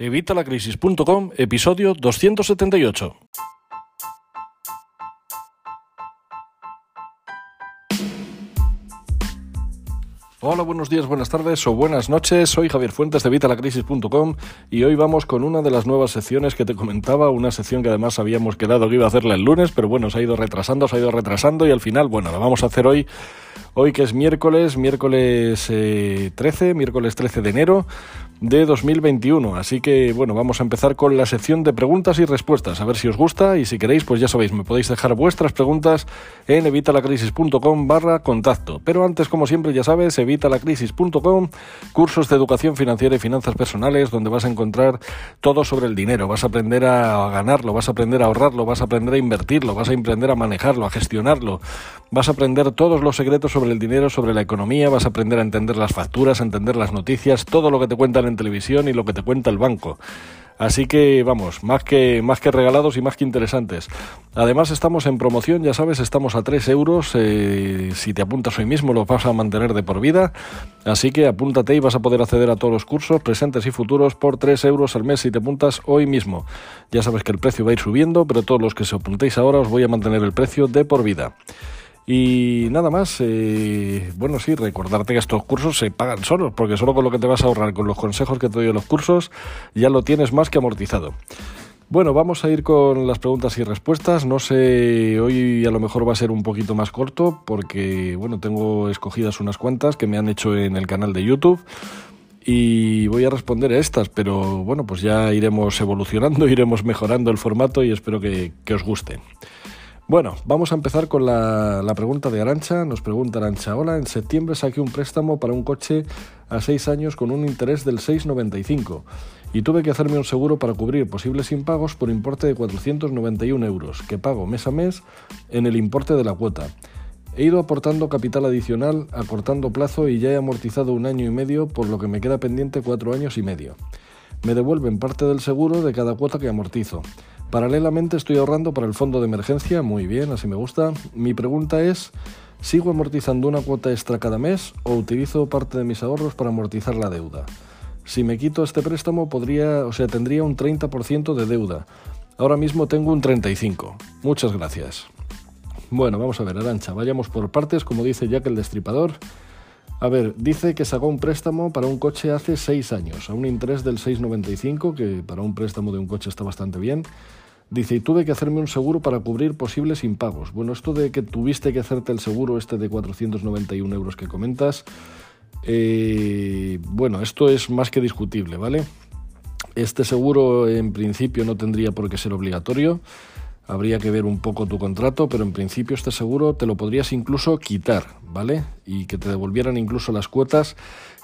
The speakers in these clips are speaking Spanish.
Evitalacrisis.com, episodio 278. Hola, buenos días, buenas tardes o buenas noches. Soy Javier Fuentes de Vitalacrisis.com y hoy vamos con una de las nuevas secciones que te comentaba, una sección que además habíamos quedado que iba a hacerla el lunes, pero bueno, se ha ido retrasando, se ha ido retrasando y al final, bueno, la vamos a hacer hoy, hoy que es miércoles, miércoles 13, eh, miércoles 13 de enero de 2021. Así que bueno, vamos a empezar con la sección de preguntas y respuestas. A ver si os gusta y si queréis, pues ya sabéis, me podéis dejar vuestras preguntas en evitalacrisis.com barra contacto. Pero antes, como siempre, ya sabes, evitalacrisis.com, cursos de educación financiera y finanzas personales, donde vas a encontrar todo sobre el dinero. Vas a aprender a ganarlo, vas a aprender a ahorrarlo, vas a aprender a invertirlo, vas a aprender a manejarlo, a gestionarlo. Vas a aprender todos los secretos sobre el dinero, sobre la economía, vas a aprender a entender las facturas, a entender las noticias, todo lo que te cuentan en televisión y lo que te cuenta el banco. Así que vamos, más que, más que regalados y más que interesantes. Además estamos en promoción, ya sabes, estamos a 3 euros. Eh, si te apuntas hoy mismo los vas a mantener de por vida. Así que apúntate y vas a poder acceder a todos los cursos presentes y futuros por 3 euros al mes si te apuntas hoy mismo. Ya sabes que el precio va a ir subiendo, pero todos los que se apuntéis ahora os voy a mantener el precio de por vida. Y nada más, eh, bueno, sí, recordarte que estos cursos se pagan solos, porque solo con lo que te vas a ahorrar, con los consejos que te doy en los cursos, ya lo tienes más que amortizado. Bueno, vamos a ir con las preguntas y respuestas. No sé, hoy a lo mejor va a ser un poquito más corto porque, bueno, tengo escogidas unas cuantas que me han hecho en el canal de YouTube y voy a responder a estas, pero bueno, pues ya iremos evolucionando, iremos mejorando el formato y espero que, que os guste. Bueno, vamos a empezar con la, pregunta de Arancha. Nos pregunta Arancha, hola, en septiembre saqué un préstamo para un coche a seis años con un interés del 6,95 y tuve que hacerme un seguro para cubrir posibles impagos por importe de 491 euros, que pago mes a mes en el importe de la cuota. He ido aportando capital adicional, acortando plazo y ya he amortizado un año y medio, por lo que me queda pendiente cuatro años y medio. Me devuelven parte del seguro de cada cuota que amortizo. Paralelamente estoy ahorrando para el fondo de emergencia, muy bien, así me gusta. Mi pregunta es, ¿sigo amortizando una cuota extra cada mes o utilizo parte de mis ahorros para amortizar la deuda? Si me quito este préstamo podría, o sea, tendría un 30% de deuda. Ahora mismo tengo un 35. Muchas gracias. Bueno, vamos a ver, Arancha, vayamos por partes, como dice Jack el Destripador. A ver, dice que sacó un préstamo para un coche hace 6 años, a un interés del 6,95, que para un préstamo de un coche está bastante bien. Dice, y tuve que hacerme un seguro para cubrir posibles impagos. Bueno, esto de que tuviste que hacerte el seguro este de 491 euros que comentas, eh, bueno, esto es más que discutible, ¿vale? Este seguro en principio no tendría por qué ser obligatorio. Habría que ver un poco tu contrato, pero en principio este seguro te lo podrías incluso quitar, ¿vale? Y que te devolvieran incluso las cuotas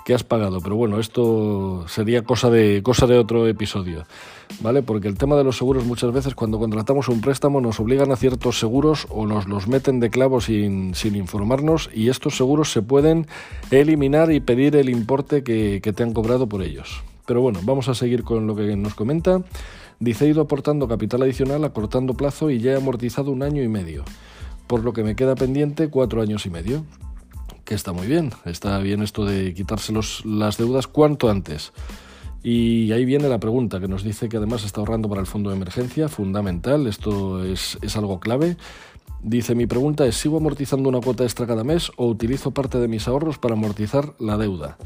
que has pagado. Pero bueno, esto sería cosa de, cosa de otro episodio, ¿vale? Porque el tema de los seguros muchas veces cuando contratamos un préstamo nos obligan a ciertos seguros o nos los meten de clavo sin, sin informarnos y estos seguros se pueden eliminar y pedir el importe que, que te han cobrado por ellos. Pero bueno, vamos a seguir con lo que nos comenta. Dice, he ido aportando capital adicional, acortando plazo y ya he amortizado un año y medio, por lo que me queda pendiente cuatro años y medio. Que está muy bien, está bien esto de quitarse las deudas cuanto antes. Y ahí viene la pregunta que nos dice que además está ahorrando para el fondo de emergencia, fundamental, esto es, es algo clave. Dice, mi pregunta es, ¿sigo amortizando una cuota extra cada mes o utilizo parte de mis ahorros para amortizar la deuda?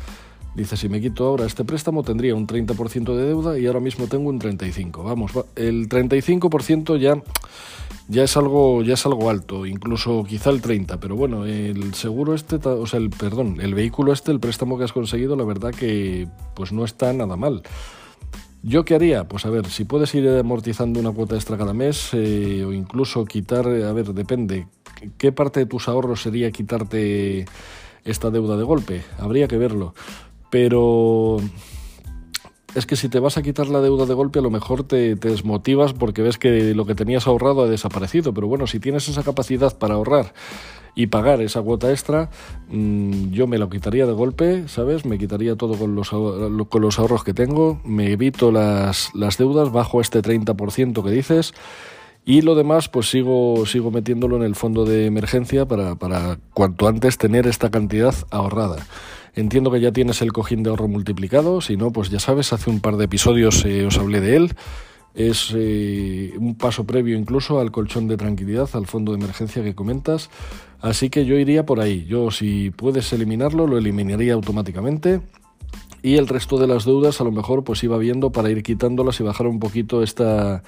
Dice, si me quito ahora este préstamo tendría un 30% de deuda y ahora mismo tengo un 35%. Vamos, el 35% ya, ya, es algo, ya es algo alto, incluso quizá el 30%, pero bueno, el seguro este, o sea, el, perdón, el vehículo este, el préstamo que has conseguido, la verdad que pues no está nada mal. ¿Yo qué haría? Pues a ver, si puedes ir amortizando una cuota extra cada mes eh, o incluso quitar, a ver, depende, ¿qué parte de tus ahorros sería quitarte esta deuda de golpe? Habría que verlo. Pero es que si te vas a quitar la deuda de golpe, a lo mejor te, desmotivas porque ves que lo que tenías ahorrado ha desaparecido. Pero bueno, si tienes esa capacidad para ahorrar y pagar esa cuota extra, mm, yo me lo quitaría de golpe, ¿sabes? Me quitaría todo con los, con los ahorros que tengo, me evito las, las deudas, bajo este 30% que dices. Y lo demás, pues sigo, sigo metiéndolo en el fondo de emergencia para, para cuanto antes tener esta cantidad ahorrada. Entiendo que ya tienes el cojín de ahorro multiplicado, si no, pues ya sabes, hace un par de episodios eh, os hablé de él. Es eh, un paso previo incluso al colchón de tranquilidad, al fondo de emergencia que comentas. Así que yo iría por ahí. Yo si puedes eliminarlo, lo eliminaría automáticamente y el resto de las deudas a lo mejor pues iba viendo para ir quitándolas y bajar un poquito esta,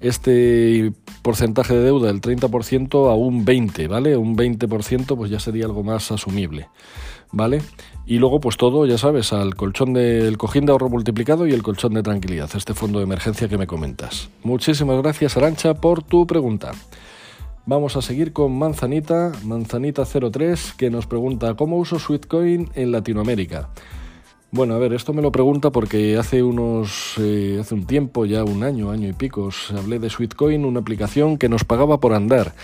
este porcentaje de deuda del 30% a un 20, ¿vale? Un 20% pues ya sería algo más asumible, ¿vale? Y luego pues todo, ya sabes, al colchón del cojín de ahorro multiplicado y el colchón de tranquilidad, este fondo de emergencia que me comentas. Muchísimas gracias Arancha por tu pregunta. Vamos a seguir con Manzanita, Manzanita03, que nos pregunta ¿cómo uso Sweetcoin en Latinoamérica? Bueno, a ver, esto me lo pregunta porque hace unos eh, hace un tiempo, ya un año, año y pico, hablé de Sweetcoin, una aplicación que nos pagaba por andar.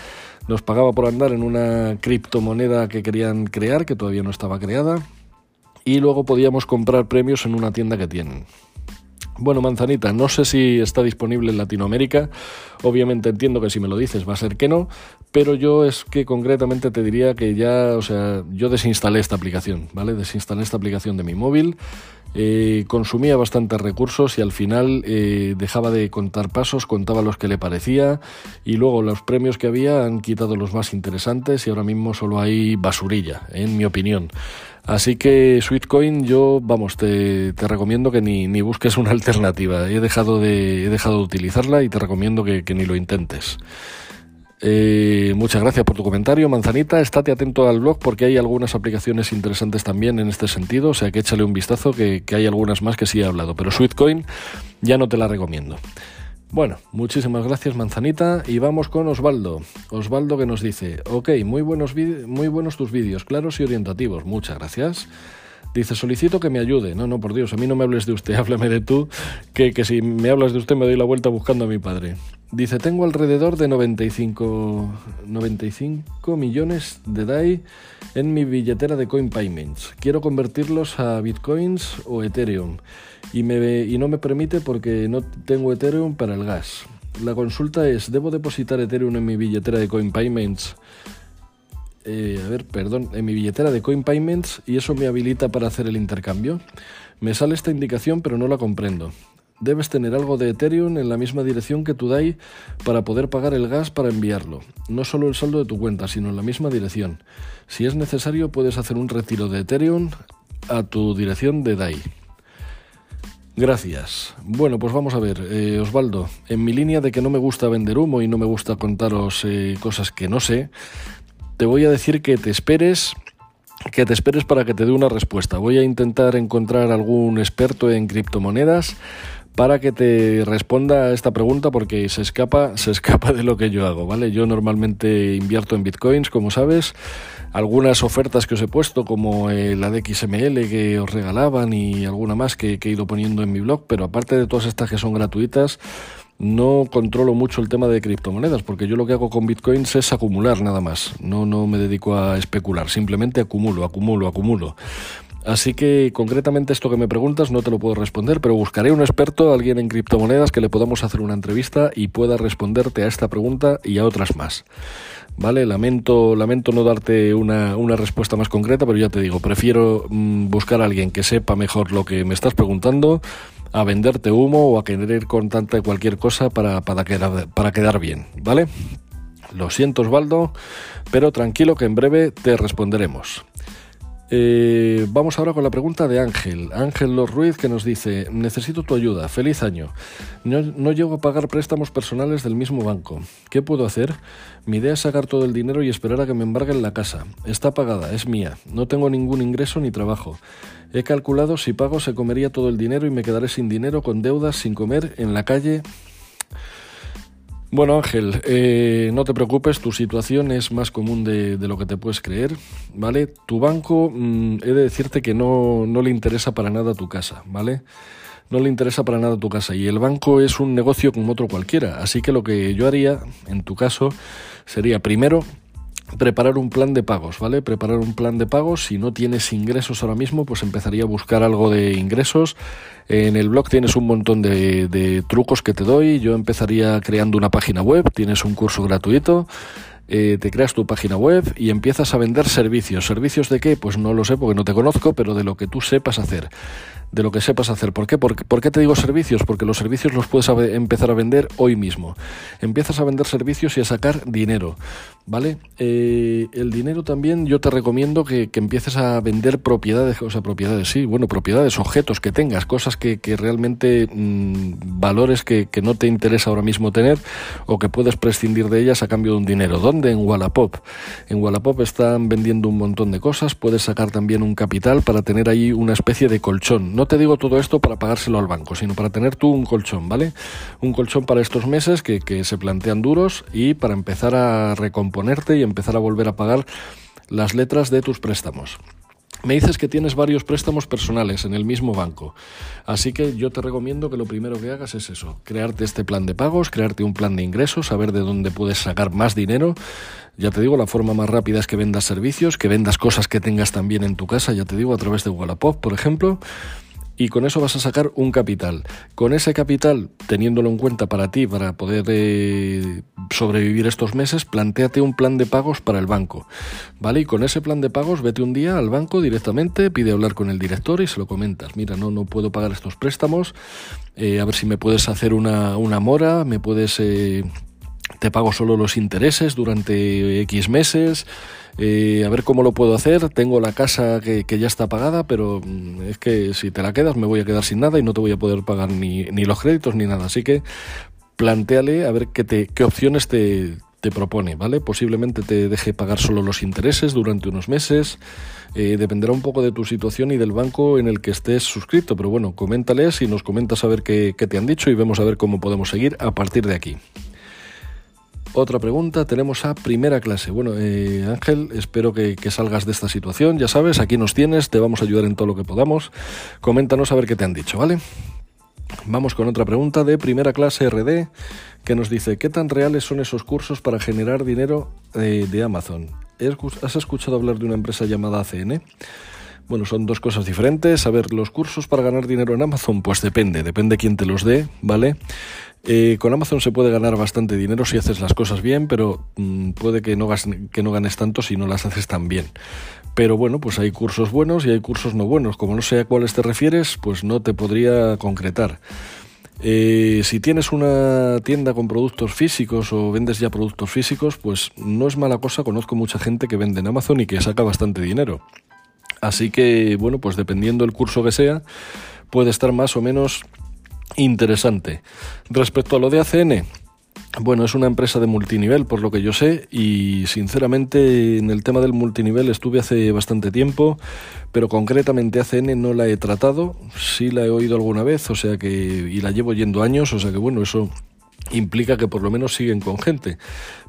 Nos pagaba por andar en una criptomoneda que querían crear, que todavía no estaba creada, y luego podíamos comprar premios en una tienda que tienen. Bueno, manzanita, no sé si está disponible en Latinoamérica. Obviamente entiendo que si me lo dices va a ser que no, pero yo es que concretamente te diría que ya, o sea, yo desinstalé esta aplicación, ¿vale? Desinstalé esta aplicación de mi móvil. Eh, consumía bastantes recursos y al final eh, dejaba de contar pasos, contaba los que le parecía y luego los premios que había han quitado los más interesantes y ahora mismo solo hay basurilla, en mi opinión. Así que Sweetcoin yo, vamos, te, recomiendo que ni, ni, busques una alternativa. He dejado de, he dejado de utilizarla y te recomiendo que, ni lo intentes. Eh, muchas gracias por tu comentario, Manzanita. Estate atento al blog porque hay algunas aplicaciones interesantes también en este sentido. O sea que échale un vistazo que, hay algunas más que sí he hablado. Pero Sweetcoin ya no te la recomiendo. Bueno, muchísimas gracias Manzanita y vamos con Osvaldo. Osvaldo que nos dice, ok, muy buenos, muy buenos tus vídeos, claros y orientativos, muchas gracias. Dice, solicito que me ayude. No, no, por Dios, a mí no me hables de usted, háblame de tú, que, que si me hablas de usted me doy la vuelta buscando a mi padre. Dice, tengo alrededor de 95, 95 millones de DAI en mi billetera de Coin Payments. Quiero convertirlos a Bitcoins o Ethereum y, me, y no me permite porque no tengo Ethereum para el gas. La consulta es, ¿debo depositar Ethereum en mi billetera de Coin Payments? Eh, a ver, perdón, en mi billetera de Coin Payments y eso me habilita para hacer el intercambio. Me sale esta indicación pero no la comprendo. Debes tener algo de Ethereum en la misma dirección que tu DAI para poder pagar el gas para enviarlo. No solo el saldo de tu cuenta, sino en la misma dirección. Si es necesario, puedes hacer un retiro de Ethereum a tu dirección de DAI. Gracias. Bueno, pues vamos a ver, eh, Osvaldo, en mi línea de que no me gusta vender humo y no me gusta contaros eh, cosas que no sé, te voy a decir que te esperes que te esperes para que te dé una respuesta. Voy a intentar encontrar algún experto en criptomonedas para que te responda a esta pregunta porque se escapa, se escapa de lo que yo hago, ¿vale? Yo normalmente invierto en bitcoins, como sabes, algunas ofertas que os he puesto, como la de XML que os regalaban y alguna más que, que he ido poniendo en mi blog, pero aparte de todas estas que son gratuitas, no controlo mucho el tema de criptomonedas, porque yo lo que hago con bitcoins es acumular nada más. No, no me dedico a especular, simplemente acumulo, acumulo, acumulo. Así que concretamente esto que me preguntas no te lo puedo responder, pero buscaré un experto, alguien en criptomonedas, que le podamos hacer una entrevista y pueda responderte a esta pregunta y a otras más. Vale, lamento, lamento no darte una, respuesta más concreta, pero ya te digo, prefiero mm, buscar a alguien que sepa mejor lo que me estás preguntando a venderte humo o a querer contarte cualquier cosa para, para, quedar, para quedar bien, ¿vale? Lo siento Osvaldo, pero tranquilo que en breve te responderemos. Eh, vamos ahora con la pregunta de Ángel. Ángel Los Ruiz que nos dice, necesito tu ayuda, feliz año. No, no, llego a pagar préstamos personales del mismo banco. ¿Qué puedo hacer? Mi idea es sacar todo el dinero y esperar a que me embarguen la casa. Está pagada, es mía. No tengo ningún ingreso ni trabajo. He calculado si pago se comería todo el dinero y me quedaré sin dinero, con deudas, sin comer, en la calle bueno Ángel, eh, no te preocupes, tu situación es más común de, lo que te puedes creer, ¿vale? Tu banco, mm, he de decirte que no, no le interesa para nada tu casa, ¿vale? No le interesa para nada tu casa y el banco es un negocio como otro cualquiera, así que lo que yo haría, en tu caso, sería primero preparar un plan de pagos, ¿vale? Preparar un plan de pagos. Si no tienes ingresos ahora mismo, pues empezaría a buscar algo de ingresos. En el blog tienes un montón de, trucos que te doy. Yo empezaría creando una página web, tienes un curso gratuito. eh, te creas tu página web y empiezas a vender servicios. ¿Servicios de qué? Pues no lo sé porque no te conozco, pero de lo que tú sepas hacer de lo que sepas hacer. ¿Por qué? ¿Por, qué te digo servicios? Porque los servicios los puedes empezar a vender hoy mismo. Empiezas a vender servicios y a sacar dinero, ¿vale? Eh, el dinero también yo te recomiendo que, empieces a vender propiedades, o sea, propiedades, sí, bueno, propiedades, objetos que tengas, cosas que, realmente, mm, valores que, no te interesa ahora mismo tener o que puedes prescindir de ellas a cambio de un dinero. ¿Dónde? En Wallapop. En Wallapop están vendiendo un montón de cosas, puedes sacar también un capital para tener ahí una especie de colchón no te digo todo esto para pagárselo al banco, sino para tener tú un colchón, ¿vale? Un colchón para estos meses que, se plantean duros y para empezar a recomponerte y empezar a volver a pagar las letras de tus préstamos. Me dices que tienes varios préstamos personales en el mismo banco, así que yo te recomiendo que lo primero que hagas es eso, crearte este plan de pagos, crearte un plan de ingresos, saber de dónde puedes sacar más dinero. Ya te digo, la forma más rápida es que vendas servicios, que vendas cosas que tengas también en tu casa, ya te digo, a través de Wallapop, por ejemplo y con eso vas a sacar un capital. Con ese capital, teniéndolo en cuenta para ti, para poder eh, sobrevivir estos meses, planteate un plan de pagos para el banco. ¿Vale? Y con ese plan de pagos, vete un día al banco directamente, pide hablar con el director y se lo comentas. Mira, no, no puedo pagar estos préstamos, eh, a ver si me puedes hacer una, una mora, me puedes... Eh, te pago solo los intereses durante X meses, eh, a ver cómo lo puedo hacer, tengo la casa que, ya está pagada, pero mm, es que si te la quedas me voy a quedar sin nada y no te voy a poder pagar ni, los créditos ni nada, así que planteale a ver qué, te, qué opciones te, te propone, ¿vale? Posiblemente te deje pagar solo los intereses durante unos meses, eh, dependerá un poco de tu situación y del banco en el que estés suscrito, pero bueno, coméntales y nos comentas a ver qué, qué te han dicho y vemos a ver cómo podemos seguir a partir de aquí. Otra pregunta, tenemos a primera clase. Bueno, eh, Ángel, espero que, salgas de esta situación. Ya sabes, aquí nos tienes, te vamos a ayudar en todo lo que podamos. Coméntanos a ver qué te han dicho, ¿vale? Vamos con otra pregunta de primera clase RD que nos dice, ¿qué tan reales son esos cursos para generar dinero eh, de Amazon? ¿Has escuchado hablar de una empresa llamada ACN? Bueno, son dos cosas diferentes. A ver, los cursos para ganar dinero en Amazon, pues depende, depende quién te los dé, ¿vale? Eh, con Amazon se puede ganar bastante dinero si haces las cosas bien, pero mm, puede que no, ganes tanto si no las haces tan bien. Pero bueno, pues hay cursos buenos y hay cursos no buenos. Como no sé a cuáles te refieres, pues no te podría concretar. Eh, si tienes una tienda con productos físicos o vendes ya productos físicos, pues no es mala cosa. Conozco mucha gente que vende en Amazon y que saca bastante dinero. Así que, bueno, pues dependiendo del curso que sea, puede estar más o menos interesante. Respecto a lo de ACN, bueno, es una empresa de multinivel, por lo que yo sé, y sinceramente en el tema del multinivel estuve hace bastante tiempo, pero concretamente ACN no la he tratado, sí la he oído alguna vez, o sea que, y la llevo yendo años, o sea que bueno, eso implica que por lo menos siguen con gente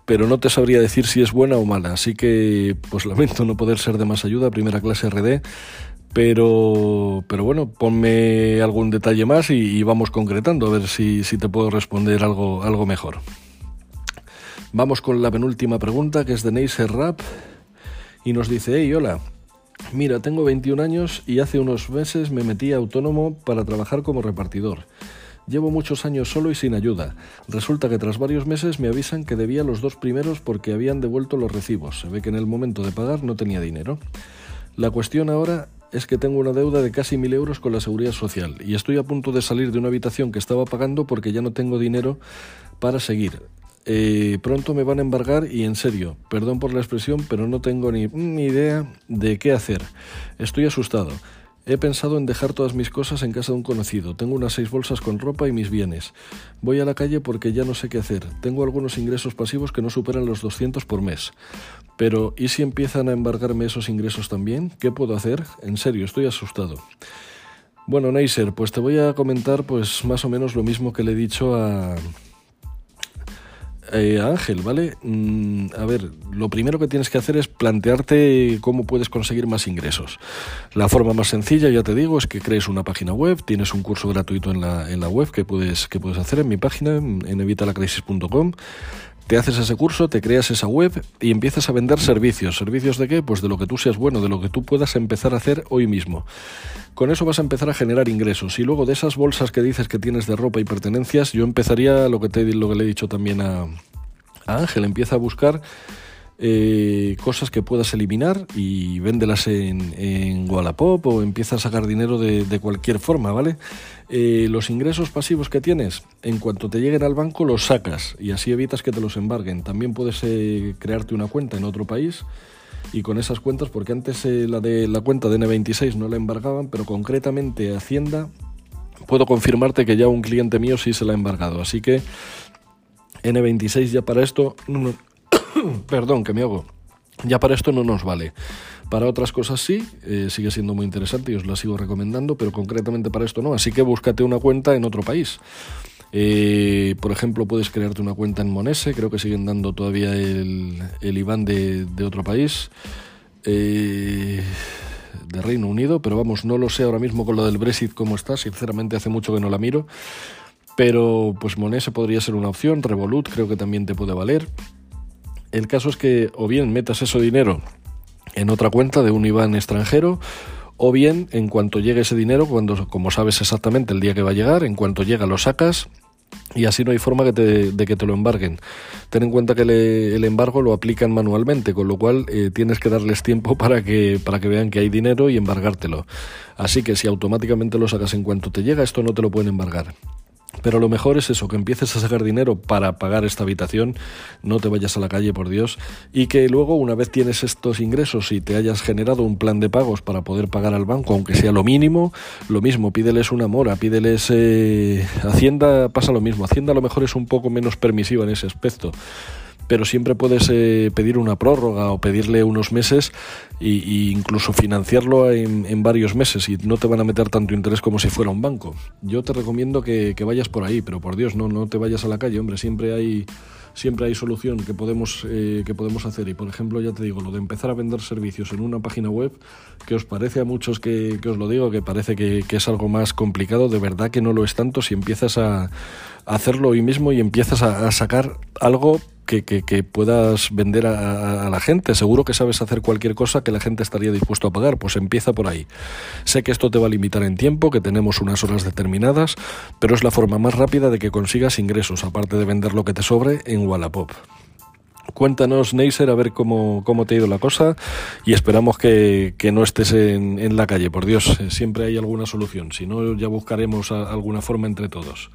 pero no te sabría decir si es buena o mala, así que pues lamento no poder ser de más ayuda, primera clase RD, pero, pero bueno, ponme algún detalle más y, vamos concretando, a ver si, si, te puedo responder algo, algo mejor. Vamos con la penúltima pregunta, que es de Neisser Rap, y nos dice, hey, hola, mira, tengo 21 años y hace unos meses me metí autónomo para trabajar como repartidor. Llevo muchos años solo y sin ayuda. Resulta que tras varios meses me avisan que debía los dos primeros porque habían devuelto los recibos. Se ve que en el momento de pagar no tenía dinero. La cuestión ahora es que tengo una deuda de casi mil euros con la seguridad social y estoy a punto de salir de una habitación que estaba pagando porque ya no tengo dinero para seguir. Eh, pronto me van a embargar y en serio, perdón por la expresión, pero no tengo ni, ni idea de qué hacer. Estoy asustado. He pensado en dejar todas mis cosas en casa de un conocido. Tengo unas seis bolsas con ropa y mis bienes. Voy a la calle porque ya no sé qué hacer. Tengo algunos ingresos pasivos que no superan los 200 por mes. Pero, ¿y si empiezan a embargarme esos ingresos también? ¿Qué puedo hacer? En serio, estoy asustado. Bueno, Neiser, pues te voy a comentar pues más o menos lo mismo que le he dicho a, eh, Ángel, ¿vale? Mm, a ver, lo primero que tienes que hacer es plantearte cómo puedes conseguir más ingresos. La forma más sencilla, ya te digo, es que crees una página web, tienes un curso gratuito en la, en la web que puedes, que puedes hacer en mi página, en evitalacrisis.com te haces ese curso, te creas esa web y empiezas a vender servicios. ¿Servicios de qué? Pues de lo que tú seas bueno, de lo que tú puedas empezar a hacer hoy mismo. Con eso vas a empezar a generar ingresos y luego de esas bolsas que dices que tienes de ropa y pertenencias, yo empezaría lo que, te, lo le he dicho también a, a Ángel, empieza a buscar eh, cosas que puedas eliminar y véndelas en, en Wallapop o empieza a sacar dinero de, cualquier forma, ¿vale? Eh, los ingresos pasivos que tienes, en cuanto te lleguen al banco los sacas y así evitas que te los embarguen. También puedes eh, crearte una cuenta en otro país y con esas cuentas, porque antes la de la cuenta de N26 no la embargaban, pero concretamente Hacienda puedo confirmarte que ya un cliente mío sí se la ha embargado. Así que N26 ya para esto Perdón, que me hago. Ya para esto no nos vale. Para otras cosas sí, eh, sigue siendo muy interesante y os la sigo recomendando, pero concretamente para esto no. Así que búscate una cuenta en otro país. Eh, por ejemplo, puedes crearte una cuenta en Monese, creo que siguen dando todavía el, el IBAN de, otro país, eh, de Reino Unido, pero vamos, no lo sé ahora mismo con lo del Brexit cómo está, sinceramente hace mucho que no la miro, pero pues Monese podría ser una opción, Revolut creo que también te puede valer. El caso es que o bien metas ese dinero en otra cuenta de un IBAN extranjero, o bien en cuanto llegue ese dinero, cuando como sabes exactamente el día que va a llegar, en cuanto llega lo sacas y así no hay forma de que te lo embarguen. Ten en cuenta que el embargo lo aplican manualmente, con lo cual eh, tienes que darles tiempo para que, para que vean que hay dinero y embargártelo. Así que si automáticamente lo sacas en cuanto te llega, esto no te lo pueden embargar. Pero lo mejor es eso, que empieces a sacar dinero para pagar esta habitación, no te vayas a la calle, por Dios, y que luego, una vez tienes estos ingresos y te hayas generado un plan de pagos para poder pagar al banco, aunque sea lo mínimo, lo mismo, pídeles una mora, pídeles... Eh, Hacienda pasa lo mismo, Hacienda a lo mejor es un poco menos permisiva en ese aspecto pero siempre puedes eh, pedir una prórroga o pedirle unos meses e, incluso financiarlo en, varios meses y no te van a meter tanto interés como si fuera un banco. Yo te recomiendo que, vayas por ahí, pero por Dios, no, no te vayas a la calle, hombre, siempre hay siempre hay solución que podemos, eh, que podemos hacer. Y por ejemplo, ya te digo, lo de empezar a vender servicios en una página web, que os parece a muchos que, os lo digo, que parece que, que, es algo más complicado, de verdad que no lo es tanto si empiezas a, hacerlo hoy mismo y empiezas a, sacar algo que, puedas vender a, la gente. Seguro que sabes hacer cualquier cosa que la gente estaría dispuesto a pagar. Pues empieza por ahí. Sé que esto te va a limitar en tiempo, que tenemos unas horas determinadas, pero es la forma más rápida de que consigas ingresos, aparte de vender lo que te sobre en Wallapop. Cuéntanos, Neisser, a ver cómo, cómo, te ha ido la cosa y esperamos que, no estés en, en, la calle. Por Dios, eh, siempre hay alguna solución. Si no, ya buscaremos alguna forma entre todos.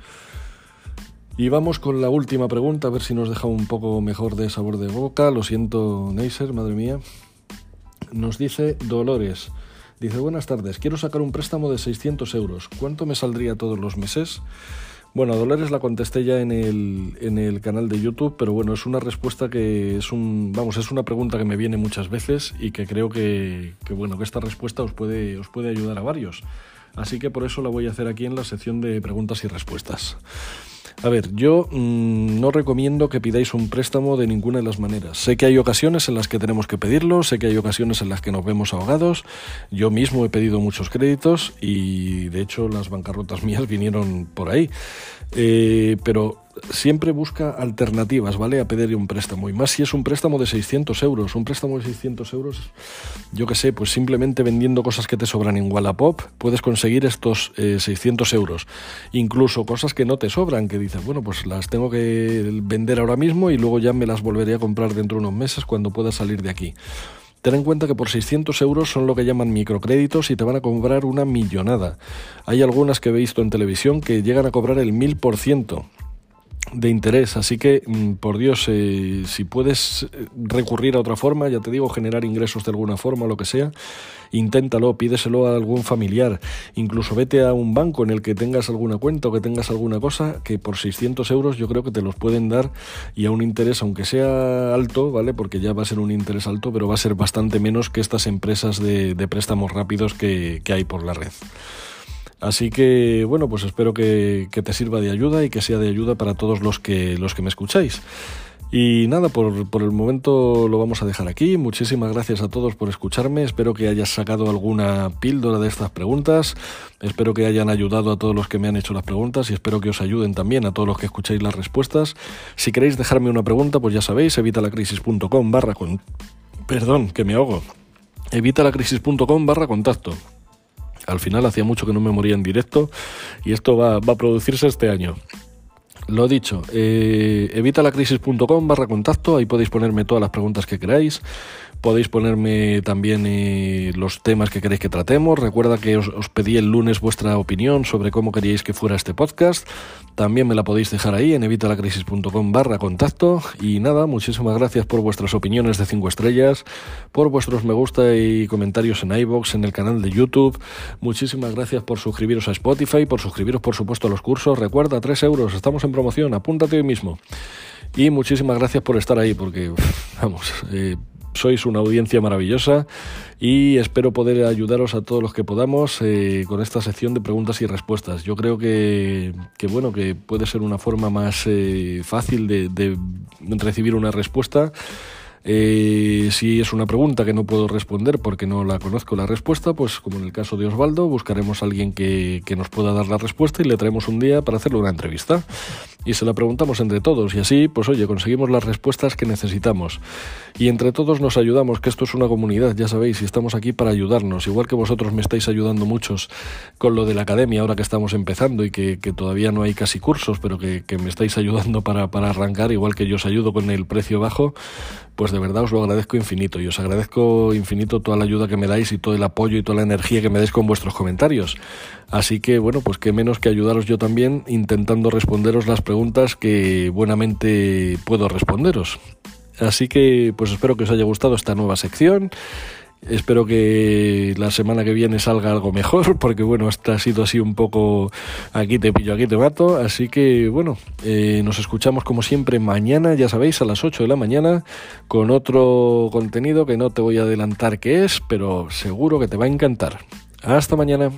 Y vamos con la última pregunta, a ver si nos deja un poco mejor de sabor de boca. Lo siento, Neisser, madre mía. Nos dice Dolores. Dice, buenas tardes, quiero sacar un préstamo de 600 euros. ¿Cuánto me saldría todos los meses? Bueno, a Dolores la contesté ya en el, en el canal de YouTube, pero bueno, es una respuesta que es un, vamos, es una pregunta que me viene muchas veces y que creo que, que bueno, que esta respuesta os puede, os puede ayudar a varios. Así que por eso la voy a hacer aquí en la sección de preguntas y respuestas. A ver, yo mm, no recomiendo que pidáis un préstamo de ninguna de las maneras. Sé que hay ocasiones en las que tenemos que pedirlo, sé que hay ocasiones en las que nos vemos ahogados. Yo mismo he pedido muchos créditos y de hecho las bancarrotas mías vinieron por ahí. Eh, pero siempre busca alternativas, ¿vale? A pedir un préstamo. Y más si es un préstamo de 600 euros. Un préstamo de 600 euros, yo qué sé, pues simplemente vendiendo cosas que te sobran en Wallapop puedes conseguir estos 600 eh, euros. Incluso cosas que no te sobran, que dices, bueno, pues las tengo que vender ahora mismo y luego ya me las volveré a comprar dentro de unos meses cuando pueda salir de aquí. Ten en cuenta que por 600 euros son lo que llaman microcréditos y te van a cobrar una millonada. Hay algunas que he visto en televisión que llegan a cobrar el 1000% de interés. Así que, mm, por Dios, eh, si puedes eh, recurrir a otra forma, ya te digo, generar ingresos de alguna forma, lo que sea, inténtalo, pídeselo a algún familiar, incluso vete a un banco en el que tengas alguna cuenta o que tengas alguna cosa, que por 600 euros yo creo que te los pueden dar y a un interés, aunque sea alto, ¿vale? Porque ya va a ser un interés alto, pero va a ser bastante menos que estas empresas de, préstamos rápidos que hay por la red. Así que, bueno, pues espero que, te sirva de ayuda y que sea de ayuda para todos los que, los que me escucháis. Y nada, por, por, el momento lo vamos a dejar aquí. Muchísimas gracias a todos por escucharme. Espero que hayas sacado alguna píldora de estas preguntas. Espero que hayan ayudado a todos los que me han hecho las preguntas y espero que os ayuden también a todos los que escucháis las respuestas. Si queréis dejarme una pregunta, pues ya sabéis, evitalacrisis.com barra con... Perdón, que me ahogo. evitalacrisis.com barra contacto. Al final hacía mucho que no me moría en directo y esto va, a producirse este año. Lo dicho, eh, evitalacrisis.com barra contacto, ahí podéis ponerme todas las preguntas que queráis. Podéis ponerme también eh, los temas que queréis que tratemos. Recuerda que os, pedí el lunes vuestra opinión sobre cómo queríais que fuera este podcast. También me la podéis dejar ahí en evitalacrisis.com barra contacto. Y nada, muchísimas gracias por vuestras opiniones de 5 estrellas, por vuestros me gusta y comentarios en iBox, en el canal de YouTube. Muchísimas gracias por suscribiros a Spotify, por suscribiros por supuesto a los cursos. Recuerda, 3 euros, estamos en promoción, apúntate hoy mismo. Y muchísimas gracias por estar ahí, porque, vamos, eh, sois una audiencia maravillosa y espero poder ayudaros a todos los que podamos eh, con esta sección de preguntas y respuestas. Yo creo que, bueno, que puede ser una forma más eh, fácil de, de recibir una respuesta eh, si es una pregunta que no puedo responder porque no la conozco la respuesta, pues como en el caso de Osvaldo, buscaremos a alguien que, que nos pueda dar la respuesta y le traemos un día para hacerle una entrevista. Y se la preguntamos entre todos y así, pues oye, conseguimos las respuestas que necesitamos. Y entre todos nos ayudamos, que esto es una comunidad, ya sabéis, y estamos aquí para ayudarnos. Igual que vosotros me estáis ayudando muchos con lo de la academia ahora que estamos empezando y que, todavía no hay casi cursos, pero que, me estáis ayudando para, para arrancar, igual que yo os ayudo con el precio bajo, pues de verdad os lo agradezco infinito y os agradezco infinito toda la ayuda que me dais y todo el apoyo y toda la energía que me dais con vuestros comentarios. Así que bueno, pues qué menos que ayudaros yo también intentando responderos las preguntas que buenamente puedo responderos. Así que pues espero que os haya gustado esta nueva sección. Espero que la semana que viene salga algo mejor, porque bueno, esta ha sido así un poco aquí te pillo, aquí te mato. Así que bueno, eh, nos escuchamos como siempre mañana, ya sabéis, a las 8 de la mañana, con otro contenido que no te voy a adelantar qué es, pero seguro que te va a encantar. Hasta mañana.